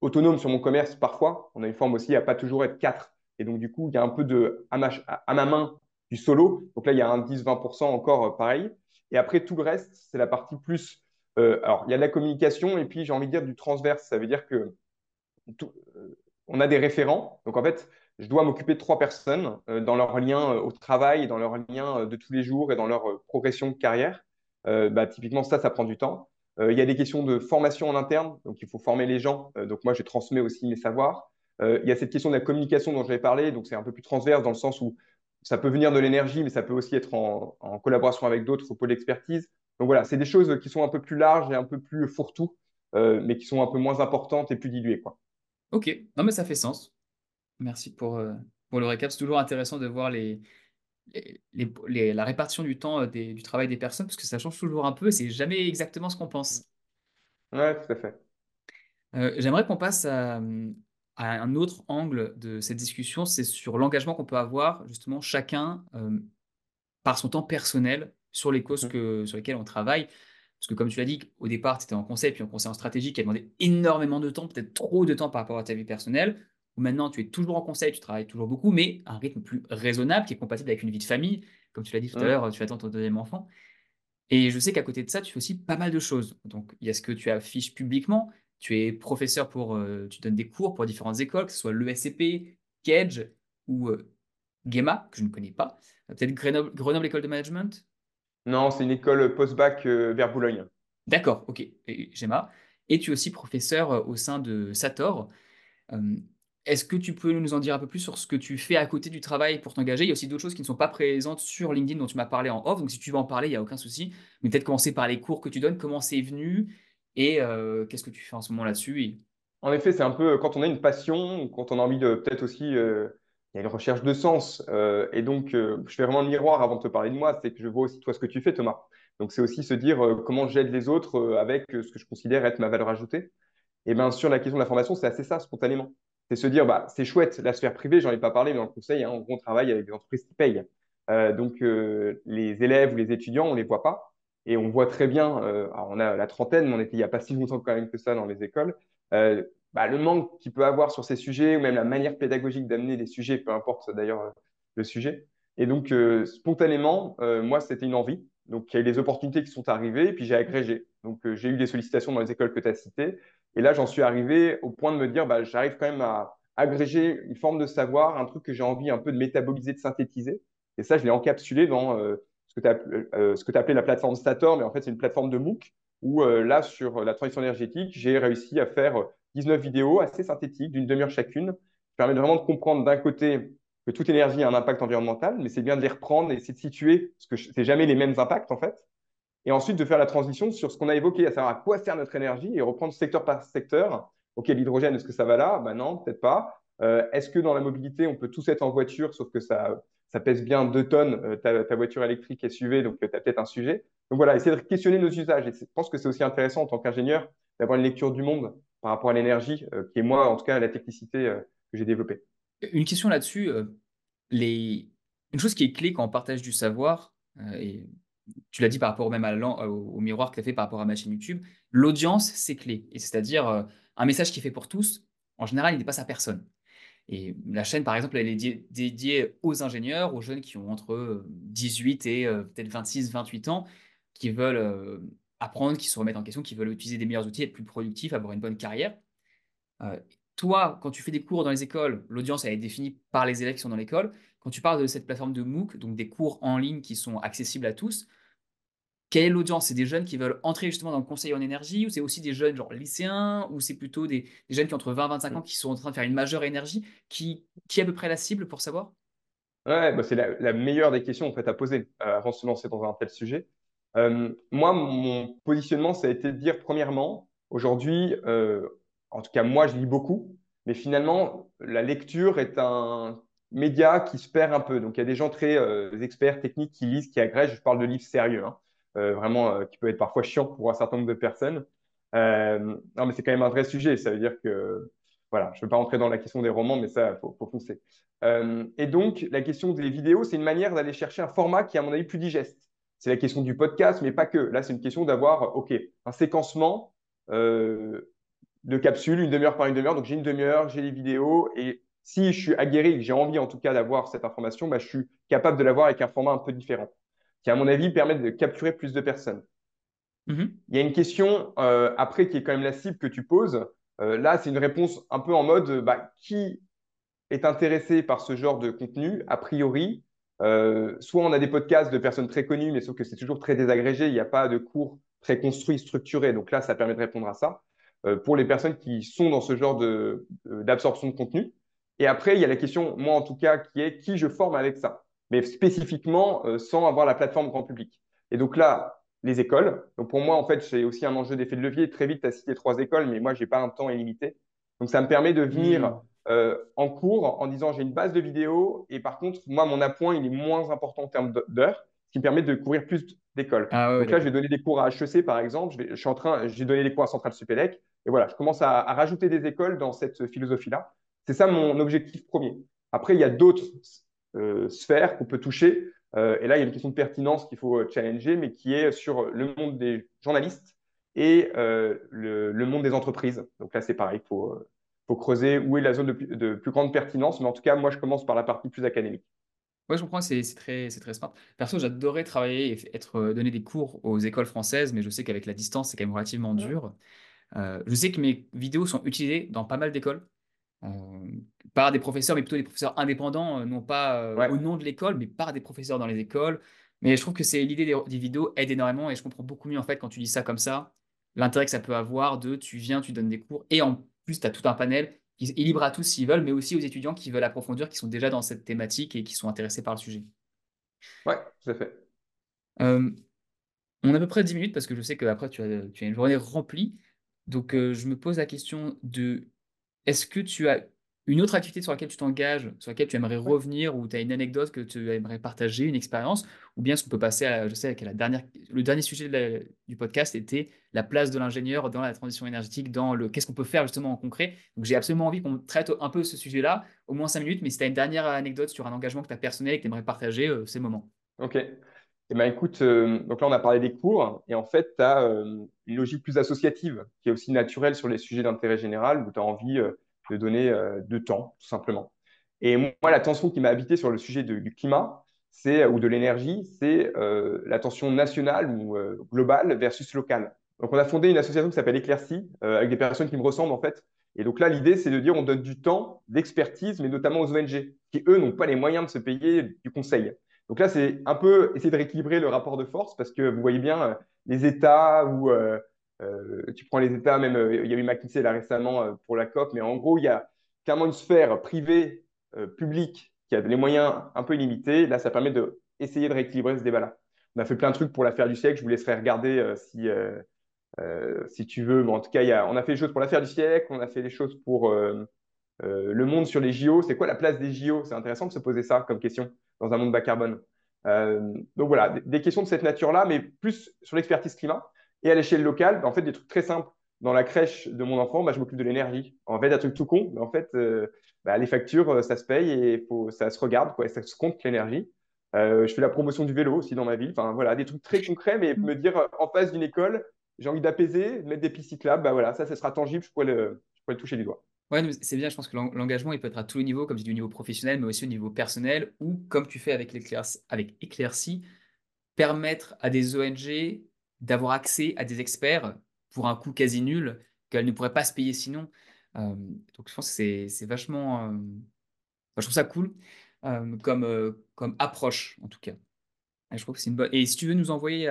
autonome sur mon commerce parfois. On a une forme aussi à pas toujours être quatre. Et donc, du coup, il y a un peu de, à ma, main, du solo. Donc là, il y a un 10-20% encore euh, pareil. Et après, tout le reste, c'est la partie plus. Euh, alors, il y a de la communication et puis, j'ai envie de dire, du transverse. Ça veut dire que euh, on a des référents. Donc, en fait, je dois m'occuper de trois personnes dans leur lien au travail, dans leur lien de tous les jours et dans leur progression de carrière. Bah, typiquement, ça, ça prend du temps. il y a des questions de formation en interne. Donc, il faut former les gens. donc, moi, je transmets aussi mes savoirs. Euh, il y a cette question de la communication dont je vais parler, donc c'est un peu plus transverse dans le sens où ça peut venir de l'énergie, mais ça peut aussi être en, collaboration avec d'autres au pôle d'expertise. Donc voilà, c'est des choses qui sont un peu plus larges et un peu plus fourre-tout, euh, mais qui sont un peu moins importantes et plus diluées. Quoi. Ok, non mais ça fait sens. Merci pour, euh, pour le récap. C'est toujours intéressant de voir les, les, la répartition du temps du travail des personnes, parce que ça change toujours un peu et c'est jamais exactement ce qu'on pense. Ouais, tout à fait. J'aimerais qu'on passe à, un autre angle de cette discussion, c'est sur l'engagement qu'on peut avoir justement chacun euh, par son temps personnel sur les causes mmh. que, sur lesquelles on travaille. Parce que comme tu l'as dit, au départ, tu étais en conseil, puis en conseil en stratégie qui a demandé énormément de temps, peut-être trop de temps par rapport à ta vie personnelle. Ou maintenant, tu es toujours en conseil, tu travailles toujours beaucoup, mais à un rythme plus raisonnable qui est compatible avec une vie de famille. Comme tu l'as dit tout à l'heure, tu attends ton deuxième enfant. Et je sais qu'à côté de ça, tu fais aussi pas mal de choses. Donc, il y a ce que tu affiches publiquement, tu es professeur pour, euh, tu donnes des cours pour différentes écoles, que ce soit l'ESCP, Kedge ou euh, GEMA, que je ne connais pas. Peut-être Grenoble, École de Management Non, c'est une école post-bac euh, vers Boulogne. D'accord, ok, GEMA. Et tu es aussi professeur au sein de Sator? Est-ce que tu peux nous en dire un peu plus sur ce que tu fais à côté du travail pour t'engager? Il y a aussi d'autres choses qui ne sont pas présentes sur LinkedIn dont tu m'as parlé en off. Donc, si tu veux en parler, il n'y a aucun souci. Mais peut-être commencer par les cours que tu donnes, comment c'est venu et euh, qu'est-ce que tu fais en ce moment là-dessus? En effet, c'est un peu quand on a une passion, quand on a envie de peut-être aussi, euh, il y a une recherche de sens. Euh, et donc, je fais vraiment le miroir avant de te parler de moi, c'est que je vois aussi toi ce que tu fais, Thomas. Donc, c'est aussi se dire comment j'aide les autres avec ce que je considère être ma valeur ajoutée. Et bien sûr, la question de la formation, c'est assez ça, spontanément. C'est se dire, bah, c'est chouette, la sphère privée, j'en ai pas parlé, mais dans le conseil, hein, on travaille avec des entreprises qui payent. donc, les élèves ou les étudiants, on les voit pas. Et on voit très bien, euh, on a la trentaine, mais on était il n'y a pas si longtemps quand même que ça dans les écoles, euh, bah, le manque qu'il peut avoir sur ces sujets, ou même la manière pédagogique d'amener des sujets, peu importe d'ailleurs euh, le sujet. Et donc, spontanément, moi, c'était une envie. Donc, il y a eu des opportunités qui sont arrivées, et puis j'ai agrégé. Donc, j'ai eu des sollicitations dans les écoles que tu as citées. Et là, j'en suis arrivé au point de me dire, bah, j'arrive quand même à agréger une forme de savoir, un truc que j'ai envie un peu de métaboliser, de synthétiser. Et ça, je l'ai encapsulé dans ce que tu as appelé la plateforme Stator, mais en fait, c'est une plateforme de MOOC où euh, là, sur la transition énergétique, j'ai réussi à faire 19 vidéos assez synthétiques, d'une demi-heure chacune, qui permet vraiment de comprendre d'un côté que toute énergie a un impact environnemental, mais c'est bien de les reprendre et essayer de situer, parce que ce n'est jamais les mêmes impacts en fait. Et ensuite, de faire la transition sur ce qu'on a évoqué, à savoir à quoi sert notre énergie et reprendre secteur par secteur. Ok, l'hydrogène, est-ce que ça va là? Ben non, peut-être pas. Euh, est-ce que dans la mobilité, on peut tous être en voiture, sauf que ça, ça pèse bien 2 tonnes, euh, ta, voiture électrique SUV, donc euh, tu as peut-être un sujet. Donc voilà, essayer de questionner nos usages. Et je pense que c'est aussi intéressant en tant qu'ingénieur d'avoir une lecture du monde par rapport à l'énergie, euh, qui est moi, en tout cas, la technicité que j'ai développée. Une question là-dessus, les... une chose qui est clé quand on partage du savoir, et tu l'as dit par rapport même à au, miroir que tu as fait par rapport à ma chaîne YouTube, l'audience, c'est clé. Et c'est-à-dire, un message qui est fait pour tous, en général, il n'est pas à personne. Et la chaîne, par exemple, elle est dédiée aux ingénieurs, aux jeunes qui ont entre 18 et euh, peut-être 26, 28 ans, qui veulent euh, apprendre, qui se remettent en question, qui veulent utiliser des meilleurs outils, être plus productifs, avoir une bonne carrière. Euh, toi, quand tu fais des cours dans les écoles, l'audience, elle est définie par les élèves qui sont dans l'école. Quand tu parles de cette plateforme de MOOC, donc des cours en ligne qui sont accessibles à tous, quelle est l'audience? C'est des jeunes qui veulent entrer justement dans le conseil en énergie ou c'est aussi des jeunes genre lycéens ou c'est plutôt des, jeunes qui ont entre 20 et 25 ans qui sont en train de faire une majeure énergie? Qui, qui est à peu près la cible pour savoir? Ouais, bah c'est la, meilleure des questions en fait à poser euh, avant de se lancer dans un tel sujet. Euh, moi, mon positionnement, ça a été de dire, premièrement, aujourd'hui, euh, en tout cas, moi, je lis beaucoup, mais finalement, la lecture est un média qui se perd un peu. Donc, il y a des gens très euh, experts, techniques, qui lisent, qui agrègent. Je parle de livres sérieux, hein. vraiment, qui peut être parfois chiant pour un certain nombre de personnes. non, mais c'est quand même un vrai sujet. Ça veut dire que, voilà, je ne veux pas rentrer dans la question des romans, mais ça, il faut, foncer. et donc, la question des vidéos, c'est une manière d'aller chercher un format qui à mon avis, plus digeste. C'est la question du podcast, mais pas que. Là, c'est une question d'avoir, OK, un séquencement euh, de capsules, une demi-heure par une demi-heure. Donc, j'ai une demi-heure, j'ai les vidéos. Et si je suis aguerri, que j'ai envie en tout cas d'avoir cette information, bah, je suis capable de l'avoir avec un format un peu différent, qui, à mon avis, permet de capturer plus de personnes. Mm-hmm. Il y a une question euh, après qui est quand même la cible que tu poses. Euh, là, c'est une réponse un peu en mode bah, qui est intéressé par ce genre de contenu A priori, euh, soit on a des podcasts de personnes très connues, mais sauf que c'est toujours très désagrégé, il n'y a pas de cours très construits, structurés. Donc là, ça permet de répondre à ça euh, pour les personnes qui sont dans ce genre d'absorption de, contenu. Et après, il y a la question, moi en tout cas, qui est qui je forme avec ça, mais spécifiquement euh, sans avoir la plateforme grand public. Et donc là, les écoles. Donc pour moi, en fait, c'est aussi un enjeu d'effet de levier. Très vite, tu as cité trois écoles, mais moi, je n'ai pas un temps illimité. Donc ça me permet de venir mmh. Euh, en cours en disant j'ai une base de vidéos et par contre, moi, mon appoint, il est moins important en termes d'heures, ce qui me permet de couvrir plus d'écoles. Ah Donc là, je vais donner des cours à HEC, par exemple. Je, suis en train, j'ai donné des cours à Centrale Supélec. Et voilà, je commence à, rajouter des écoles dans cette philosophie-là. C'est ça mon objectif premier. Après, il y a d'autres euh, sphères qu'on peut toucher. Euh, et là, il y a une question de pertinence qu'il faut challenger, mais qui est sur le monde des journalistes et le, le, monde des entreprises. Donc là, c'est pareil, il faut faut creuser où est la zone de plus, grande pertinence. Mais en tout cas, moi, je commence par la partie plus académique. Oui, je comprends, c'est très, très smart. Perso, j'adorais travailler et être, euh, donner des cours aux écoles françaises, mais je sais qu'avec la distance, c'est quand même relativement dur. Euh, je sais que mes vidéos sont utilisées dans pas mal d'écoles, euh, par des professeurs, mais plutôt des professeurs indépendants, non pas au nom de l'école, mais par des professeurs dans les écoles. Mais je trouve que c'est l'idée des, des, vidéos aide énormément et je comprends beaucoup mieux en fait quand tu dis ça comme ça, l'intérêt que ça peut avoir de tu viens, tu donnes des cours et en plus, tu as tout un panel qui est libre à tous s'ils veulent, mais aussi aux étudiants qui veulent approfondir, qui sont déjà dans cette thématique et qui sont intéressés par le sujet. Ouais, tout à fait. Euh, on a à peu près 10 minutes parce que je sais qu'après, tu as, tu as une journée remplie. Donc, euh, je me pose la question de est-ce que tu as une autre activité sur laquelle tu t'engages, sur laquelle tu aimerais revenir, ou tu as une anecdote que tu aimerais partager, une expérience, ou bien ce qu'on peut passer à, je sais, à la dernière, le dernier sujet du podcast était la place de l'ingénieur dans la transition énergétique, dans le qu'est-ce qu'on peut faire justement en concret. Donc j'ai absolument envie qu'on traite un peu ce sujet-là, au moins cinq minutes, mais si tu as une dernière anecdote sur un engagement que tu as personnel et que tu aimerais partager, euh, c'est le moment. Ok. Eh ben, écoute, euh, donc là, on a parlé des cours, et en fait, tu as euh, une logique plus associative, qui est aussi naturelle sur les sujets d'intérêt général, où tu as envie de donner euh, de temps, tout simplement. Et moi, la tension qui m'a habité sur le sujet du climat, c'est ou de l'énergie, c'est euh, la tension nationale ou euh, globale versus locale. Donc, on a fondé une association qui s'appelle Éclaircie, avec des personnes qui me ressemblent en fait. Et donc là, l'idée, c'est de dire on donne du temps, d'expertise, mais notamment aux ONG, qui eux n'ont pas les moyens de se payer du conseil. Donc là, c'est un peu essayer de rééquilibrer le rapport de force, parce que vous voyez bien, les États ou euh, tu prends les États, même euh, il y a eu McKinsey là récemment euh, pour la COP, mais en gros, il y a clairement une sphère privée, publique, qui a les moyens un peu illimités. Là, ça permet d'essayer de rééquilibrer ce débat-là. On a fait plein de trucs pour l'affaire du siècle. Je vous laisserai regarder si, si tu veux. Mais en tout cas, y a, on a fait des choses pour l'affaire du siècle, on a fait des choses pour le monde sur les JO. C'est quoi la place des JO C'est intéressant de se poser ça comme question dans un monde bas carbone. donc voilà, des questions de cette nature-là, mais plus sur l'expertise climat. Et à l'échelle locale, bah, en fait, des trucs très simples. Dans la crèche de mon enfant, bah, je m'occupe de l'énergie. En fait, un truc tout con, mais en fait, euh, bah, les factures, euh, ça se paye et faut, ça se regarde, quoi, et ça se compte l'énergie. Euh, je fais la promotion du vélo aussi dans ma ville. Enfin, voilà, des trucs très concrets, mais me dire en face d'une école, j'ai envie d'apaiser, mettre des pistes cyclables, bah voilà, ça, ça sera tangible, je pourrais le, je pourrais le toucher du doigt. Ouais, c'est bien, je pense que l'engagement, il peut être à tous les niveaux, comme tu dis, au niveau professionnel, mais aussi au niveau personnel, ou comme tu fais avec, avec Éclaircie, permettre à des ONG d'avoir accès à des experts pour un coût quasi nul qu'elles ne pourraient pas se payer sinon. Euh, donc je pense que c'est vachement... Euh, je trouve ça cool euh, comme, comme approche en tout cas. Et je trouve que c'est une bonne... Et si tu veux nous envoyer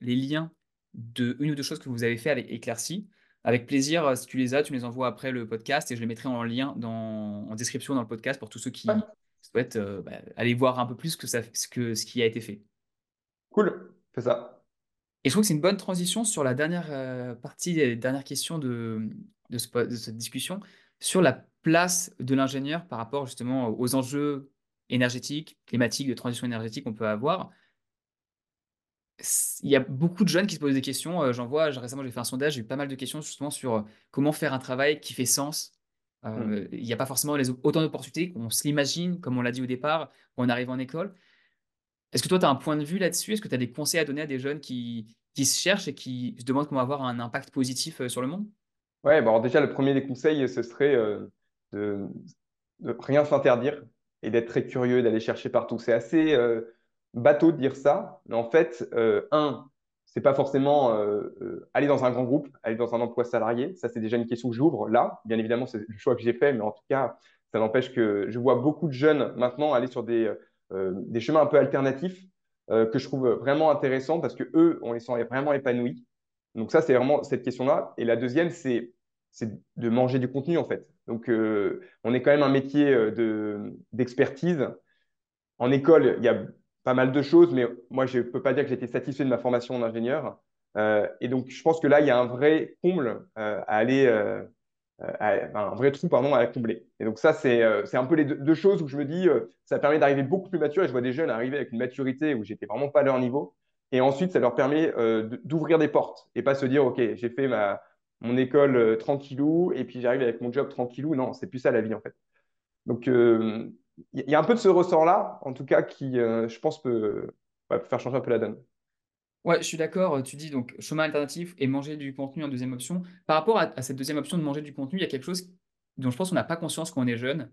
les liens de une ou deux choses que vous avez fait avec Éclaircie, avec plaisir, si tu les as, tu me les envoies après le podcast et je les mettrai en lien dans, en description dans le podcast pour tous ceux qui souhaitent bah, aller voir un peu plus que ça, ce, que, ce qui a été fait. Cool, fais ça. Et je trouve que c'est une bonne transition sur la dernière euh, partie, les dernières questions de, de, ce de cette discussion, sur la place de l'ingénieur par rapport justement aux enjeux énergétiques, climatiques, de transition énergétique qu'on peut avoir. Il y a beaucoup de jeunes qui se posent des questions. euh, J'en vois, récemment j'ai fait un sondage, j'ai eu pas mal de questions justement sur euh, comment faire un travail qui fait sens. Mm. Euh, Il n'y a pas forcément les, autant d'opportunités qu'on se l'imagine, comme on l'a dit au départ, quand on arrive en école. Est-ce que toi, tu as un point de vue là-dessus? Est-ce que tu as des conseils à donner à des jeunes qui, qui se cherchent et qui se demandent comment avoir un impact positif euh, sur le monde? Ouais, bah alors déjà, le premier des conseils, ce serait euh, de, de rien s'interdire et d'être très curieux, d'aller chercher partout. C'est assez euh, bateau de dire ça, mais en fait, euh, un, c'est pas forcément aller dans un grand groupe, aller dans un emploi salarié. Ça, c'est déjà une question que j'ouvre là. Bien évidemment, c'est le choix que j'ai fait, mais en tout cas, ça n'empêche que je vois beaucoup de jeunes maintenant aller sur des, des chemins un peu alternatifs euh, que je trouve vraiment intéressants parce que eux, on les sent vraiment épanouis. Donc ça, c'est vraiment cette question-là. Et la deuxième, c'est de manger du contenu en fait. Donc euh, on est quand même un métier euh, de d'expertise. En école, il y a pas mal de choses, mais moi je peux pas dire que j'étais satisfait de ma formation d'ingénieur. Euh, et donc je pense que là, il y a un vrai comble euh, à aller, euh, enfin, un vrai trou pardon à combler. Et donc ça, c'est euh, un peu les deux, choses où je me dis, euh, ça permet d'arriver beaucoup plus mature. Et je vois des jeunes arriver avec une maturité où j'étais vraiment pas à leur niveau. Et ensuite, ça leur permet euh, d'ouvrir des portes et pas se dire, OK, j'ai fait ma, mon école euh, tranquillou et puis j'arrive avec mon job tranquillou. Non, c'est plus ça la vie en fait. Donc, euh, il y, a un peu de ce ressort-là, en tout cas, qui, euh, je pense, ouais, peut faire changer un peu la donne. Ouais, je suis d'accord. Tu dis donc chemin alternatif et manger du contenu en deuxième option. Par rapport à, cette deuxième option de manger du contenu, il y a quelque chose dont je pense qu'on n'a pas conscience quand on est jeune.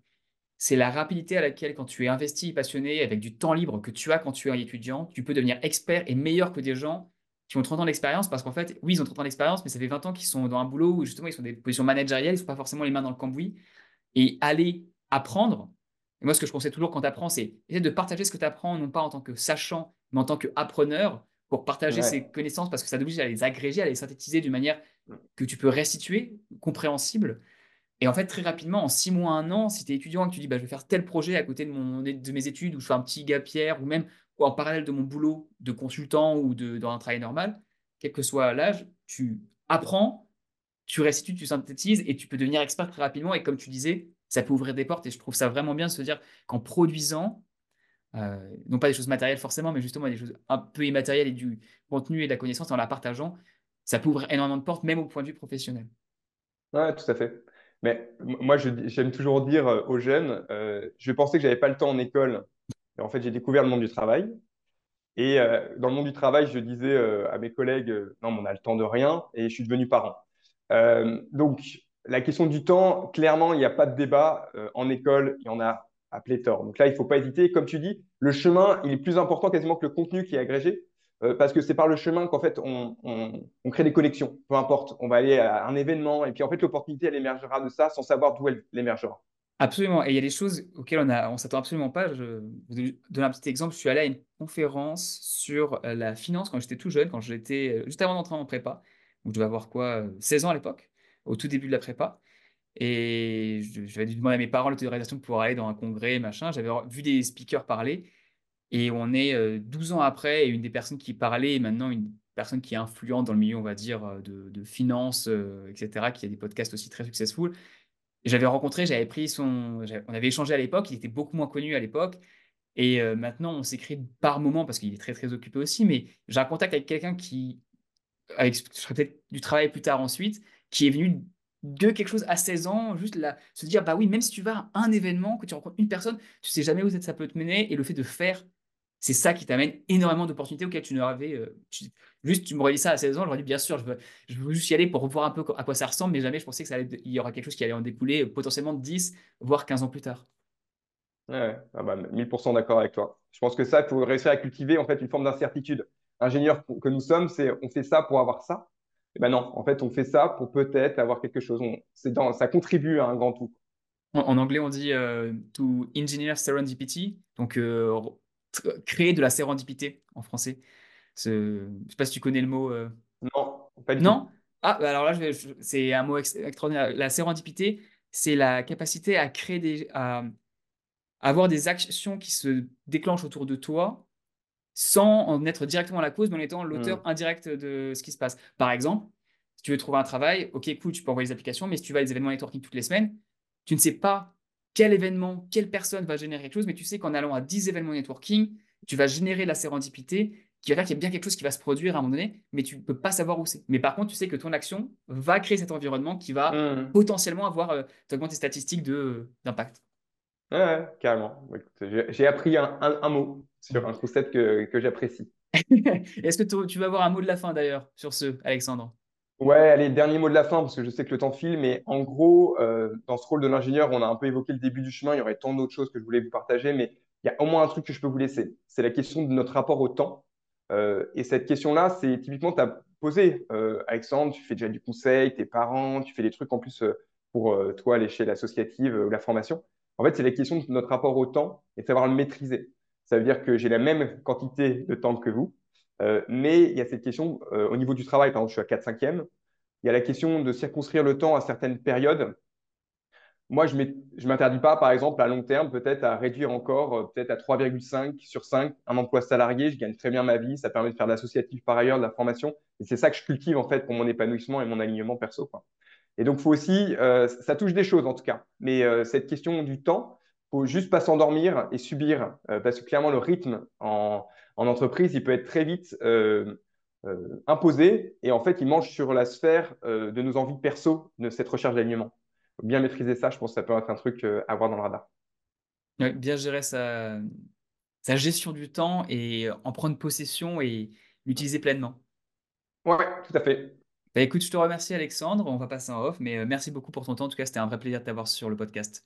C'est la rapidité à laquelle, quand tu es investi passionné, avec du temps libre que tu as quand tu es étudiant, tu peux devenir expert et meilleur que des gens qui ont 30 ans d'expérience. Parce qu'en fait, oui, ils ont 30 ans d'expérience, mais ça fait 20 ans qu'ils sont dans un boulot où justement ils sont des positions managériales, ils ne sont pas forcément les mains dans le cambouis. et aller apprendre. Et moi, ce que je conseille toujours quand tu apprends, c'est essayer de partager ce que tu apprends, non pas en tant que sachant, mais en tant qu'appreneur, pour partager Ouais. ces connaissances, parce que ça t'oblige à les agréger, à les synthétiser d'une manière que tu peux restituer, compréhensible. Et en fait, très rapidement, en six mois, un an, si tu es étudiant et que tu dis bah, je vais faire tel projet à côté de, mon, de mes études, ou je fais un petit gap year, ou même ou en parallèle de mon boulot de consultant ou de, dans un travail normal, quel que soit l'âge, tu apprends, tu restitues, tu synthétises et tu peux devenir expert très rapidement. Et comme tu disais, ça peut ouvrir des portes. Et je trouve ça vraiment bien de se dire qu'en produisant, euh, non pas des choses matérielles forcément, mais justement des choses un peu immatérielles et du contenu et de la connaissance en la partageant, ça peut ouvrir énormément de portes, même au point de vue professionnel. Ouais, tout à fait. Mais moi, j'aime toujours dire euh, aux jeunes, euh, je pensais que j'avais pas le temps en école. Et en fait, j'ai découvert le monde du travail. Et dans le monde du travail, je disais à mes collègues, non, mais on a le temps de rien. Et je suis devenu parent. Donc, la question du temps, clairement, il n'y a pas de débat. En école, il y en a à pléthore. Donc là, il ne faut pas hésiter. Comme tu dis, le chemin, il est plus important quasiment que le contenu qui est agrégé. euh, parce que c'est par le chemin qu'en fait, on, on- crée des connexions. Peu importe, on va aller à un événement. Et puis, en fait, l'opportunité, elle émergera de ça sans savoir d'où elle, émergera. Absolument. Et il y a des choses auxquelles on a, on s'attend absolument pas. Je vous donner un petit exemple. Je suis allé à une conférence sur euh, la finance quand j'étais tout jeune, quand j'étais euh, juste avant d'entrer en prépa. Donc, je devais avoir quoi, euh, 16 ans à l'époque, au tout début de la prépa. Et j'avais dû demander à mes parents l'autorisation pour aller dans un congrès, machin. J'avais vu des speakers parler. Et on est euh, 12 ans après, et une des personnes qui parlait est maintenant une personne qui est influente dans le milieu, on va dire, euh, de, de finance, euh, etc., qui a des podcasts aussi très successful. J'avais rencontré, j'avais pris son. On avait échangé à l'époque, il était beaucoup moins connu à l'époque. Et euh, maintenant, on s'écrit par moment parce qu'il est très, très occupé aussi. Mais j'ai un contact avec quelqu'un qui, avec, je peut-être du travail plus tard ensuite, qui est venu de quelque chose à 16 ans, juste là, se dire, bah oui, même si tu vas à un événement, que tu rencontres une personne, tu sais jamais où ça peut te mener. Et le fait de faire, c'est ça qui t'amène énormément d'opportunités auxquelles tu n'aurais. euh, juste, tu m'aurais dit ça à 16 ans, j'aurais dit, bien sûr, je veux, juste y aller pour voir un peu à quoi ça ressemble, mais jamais je pensais que ça y aura quelque chose qui allait en découler euh, potentiellement 10, voire 15 ans plus tard. Ouais, ouais. Ah bah, 1000% d'accord avec toi. Je pense que ça, il faut réussir à cultiver en fait une forme d'incertitude. Ingénieur que nous sommes, c'est on fait ça pour avoir ça. Eh ben non, en fait, on fait ça pour peut-être avoir quelque chose. On, c'est dans, ça contribue à un grand tout. En, en anglais, on dit euh, to engineer serendipity, donc euh, créer de la sérendipité en français. Je sais pas si tu connais le mot. euh, Non, pas du tout. Non? Ah, bah alors là, je vais- je- c'est un mot ex- extraordinaire. La sérendipité, c'est la capacité à créer des, à avoir des actions qui se déclenchent autour de toi sans en être directement la cause, mais en étant l'auteur Mm. indirect de ce qui se passe. Par exemple, si tu veux trouver un travail, ok, cool, tu peux envoyer les applications, mais si tu vas à des événements networking toutes les semaines, tu ne sais pas quel événement, quelle personne va générer quelque chose, mais tu sais qu'en allant à 10 événements networking, tu vas générer la sérendipité qui va faire qu'il y a bien quelque chose qui va se produire à un moment donné, mais tu ne peux pas savoir où c'est. Mais par contre, tu sais que ton action va créer cet environnement qui va Mm. potentiellement avoir, euh, t'augmenter tes statistiques d'impact. Ouais, ouais, carrément. Bah, j'ai j'ai appris un, un- un mot sur un concept que, que j'apprécie. (laughs) Est-ce que tu- vas avoir un mot de la fin d'ailleurs sur ce, Alexandre? Ouais, allez, dernier mot de la fin, parce que je sais que le temps file, mais en gros, euh, dans ce rôle de l'ingénieur, on a un peu évoqué le début du chemin, il y aurait tant d'autres choses que je voulais vous partager, mais il y a au moins un truc que je peux vous laisser. C'est la question de notre rapport au temps. Euh, et cette question-là, c'est typiquement, tu as posé, euh, Alexandre, tu fais déjà du conseil, tes parents, tu fais des trucs en plus pour toi, à l'échelle associative ou la formation. En fait, c'est la question de notre rapport au temps et de savoir le maîtriser. Ça veut dire que j'ai la même quantité de temps que vous, euh, mais il y a cette question euh, au niveau du travail, par exemple, je suis à 4 5 e il y a la question de circonscrire le temps à certaines périodes. Moi, je ne m'interdis pas, par exemple, à long terme, peut-être à réduire encore, euh, peut-être à 3,5 sur 5, un emploi salarié. Je gagne très bien ma vie. Ça permet de faire de l'associatif par ailleurs, de la formation. Et c'est ça que je cultive, en fait, pour mon épanouissement et mon alignement perso. Et donc, faut aussi, ça touche des choses, en tout cas. Mais cette question du temps, faut juste pas s'endormir et subir. euh, parce que clairement, le rythme en, en entreprise, il peut être très vite euh, euh, imposé. Et en fait, il mange sur la sphère de nos envies perso, de cette recherche d'alignement bien maîtriser ça, je pense que ça peut être un truc à avoir dans le radar. Bien gérer sa, sa gestion du temps et en prendre possession et l'utiliser pleinement. Ouais, tout à fait. Bah, écoute, je te remercie Alexandre, on va passer en off, mais merci beaucoup pour ton temps. En tout cas, c'était un vrai plaisir de t'avoir sur le podcast.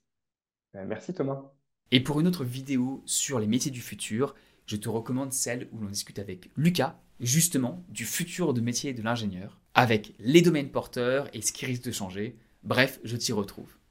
Euh, merci Thomas. Et pour une autre vidéo sur les métiers du futur, je te recommande celle où l'on discute avec Lucas, justement, du futur de métier de l'ingénieur, avec les domaines porteurs et ce qui risque de changer. Bref, je t'y retrouve.